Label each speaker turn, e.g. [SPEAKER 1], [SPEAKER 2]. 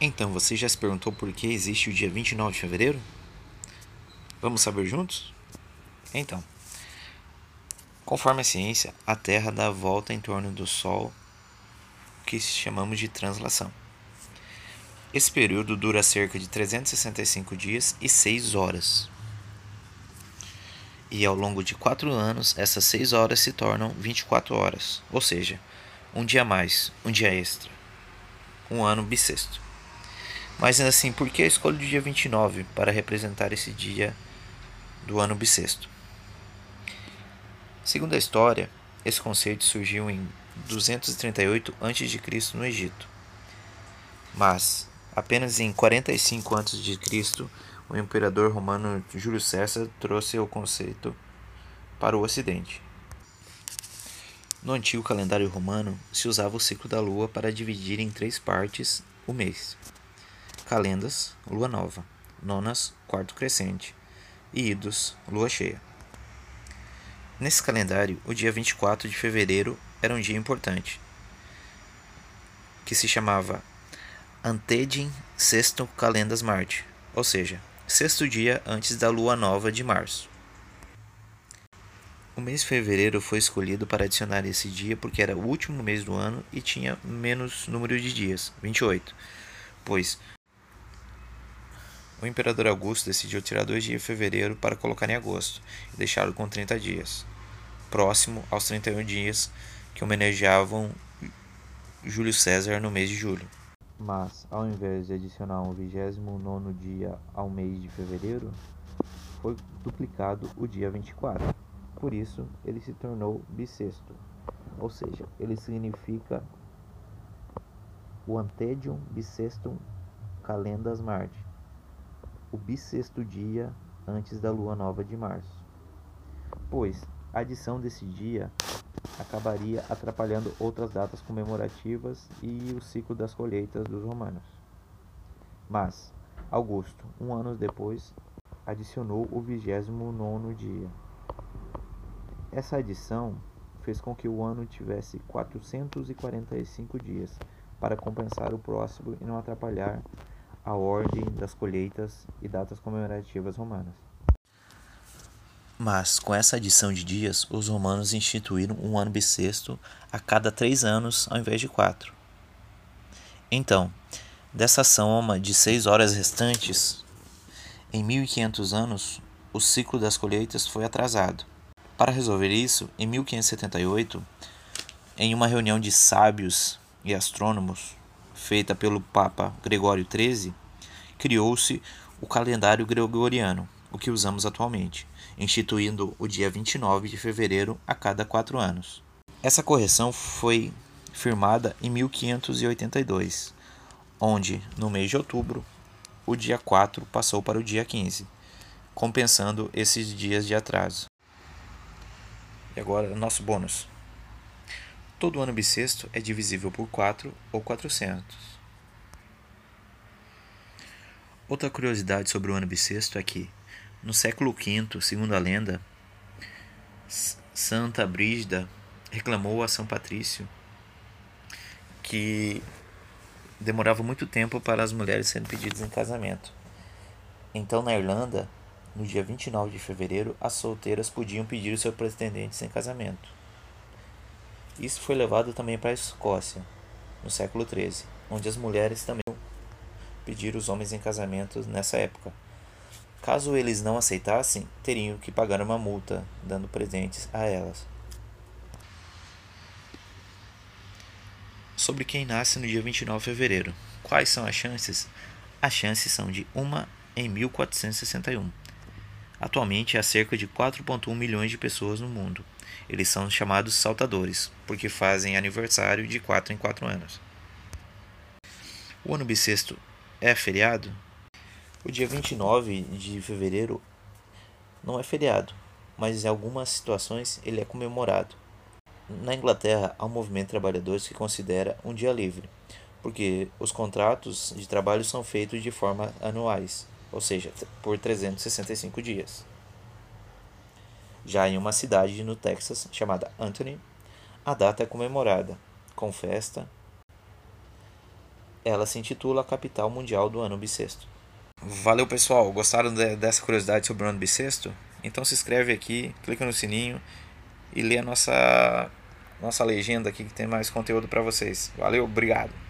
[SPEAKER 1] Então, você já se perguntou por que existe o dia 29 de fevereiro? Vamos saber juntos? Então, conforme a ciência, a Terra dá a volta em torno do Sol, que chamamos de translação. Esse período dura cerca de 365 dias e 6 horas. E ao longo de 4 anos, essas 6 horas se tornam 24 horas, ou seja, um dia mais, um dia extra. Um ano bissexto. Mas assim, por que a escolha do dia 29 para representar esse dia do ano bissexto? Segundo a história, esse conceito surgiu em 238 a.C. no Egito. Mas apenas em 45 a.C., o imperador romano Júlio César trouxe o conceito para o ocidente. No antigo calendário romano, se usava o ciclo da lua para dividir em três partes o mês: calendas, lua nova, nonas, quarto crescente e idos, lua cheia. Nesse calendário, o dia 24 de fevereiro era um dia importante, que se chamava Antedin Sexto Calendas Marte, ou seja, sexto dia antes da lua nova de março. O mês de fevereiro foi escolhido para adicionar esse dia porque era o último mês do ano e tinha menos número de dias, 28, pois o imperador Augusto decidiu tirar dois dias de fevereiro para colocar em agosto e deixá-lo com 30 dias, próximo aos 31 dias que homenageavam Júlio César no mês de julho. Mas, ao invés de adicionar um 29 dia ao mês de fevereiro, foi duplicado o dia 24. Por isso, ele se tornou bissexto, ou seja, ele significa o antedium bissextum calendas Marte, o bissexto dia antes da lua nova de março. Pois a adição desse dia acabaria atrapalhando outras datas comemorativas e o ciclo das colheitas dos romanos. Mas Augusto, um ano depois, adicionou o 29 dia. Essa adição fez com que o ano tivesse 445 dias para compensar o próximo e não atrapalhar a ordem das colheitas e datas comemorativas romanas. Mas, com essa adição de dias, os romanos instituíram um ano bissexto a cada três anos ao invés de quatro. Então, dessa soma de seis horas restantes, em 1500 anos, o ciclo das colheitas foi atrasado. Para resolver isso, em 1578, em uma reunião de sábios e astrônomos, feita pelo Papa Gregório XIII, criou-se o calendário gregoriano, o que usamos atualmente instituindo o dia 29 de fevereiro a cada quatro anos. Essa correção foi firmada em 1582, onde, no mês de outubro, o dia 4 passou para o dia 15, compensando esses dias de atraso. E agora, nosso bônus. Todo ano bissexto é divisível por 4 ou 400. Outra curiosidade sobre o ano bissexto é que, no século V, segundo a lenda, Santa Brígida reclamou a São Patrício que demorava muito tempo para as mulheres serem pedidas em casamento. Então, na Irlanda, no dia 29 de fevereiro, as solteiras podiam pedir os seus pretendentes em casamento. Isso foi levado também para a Escócia, no século XIII, onde as mulheres também pediram os homens em casamento nessa época. Caso eles não aceitassem, teriam que pagar uma multa, dando presentes a elas. Sobre quem nasce no dia 29 de fevereiro. Quais são as chances? As chances são de 1 em 1461. Atualmente há cerca de 4,1 milhões de pessoas no mundo. Eles são chamados saltadores, porque fazem aniversário de 4 em 4 anos. O ano bissexto é feriado? O dia 29 de fevereiro não é feriado, mas em algumas situações ele é comemorado. Na Inglaterra, há um movimento de trabalhadores que considera um dia livre, porque os contratos de trabalho são feitos de forma anuais, ou seja, por 365 dias. Já em uma cidade no Texas chamada Anthony, a data é comemorada com festa ela se intitula a capital mundial do ano bissexto. Valeu pessoal, gostaram de, dessa curiosidade sobre o ano bissexto? Então se inscreve aqui, clica no sininho e lê a nossa, nossa legenda aqui que tem mais conteúdo para vocês. Valeu, obrigado!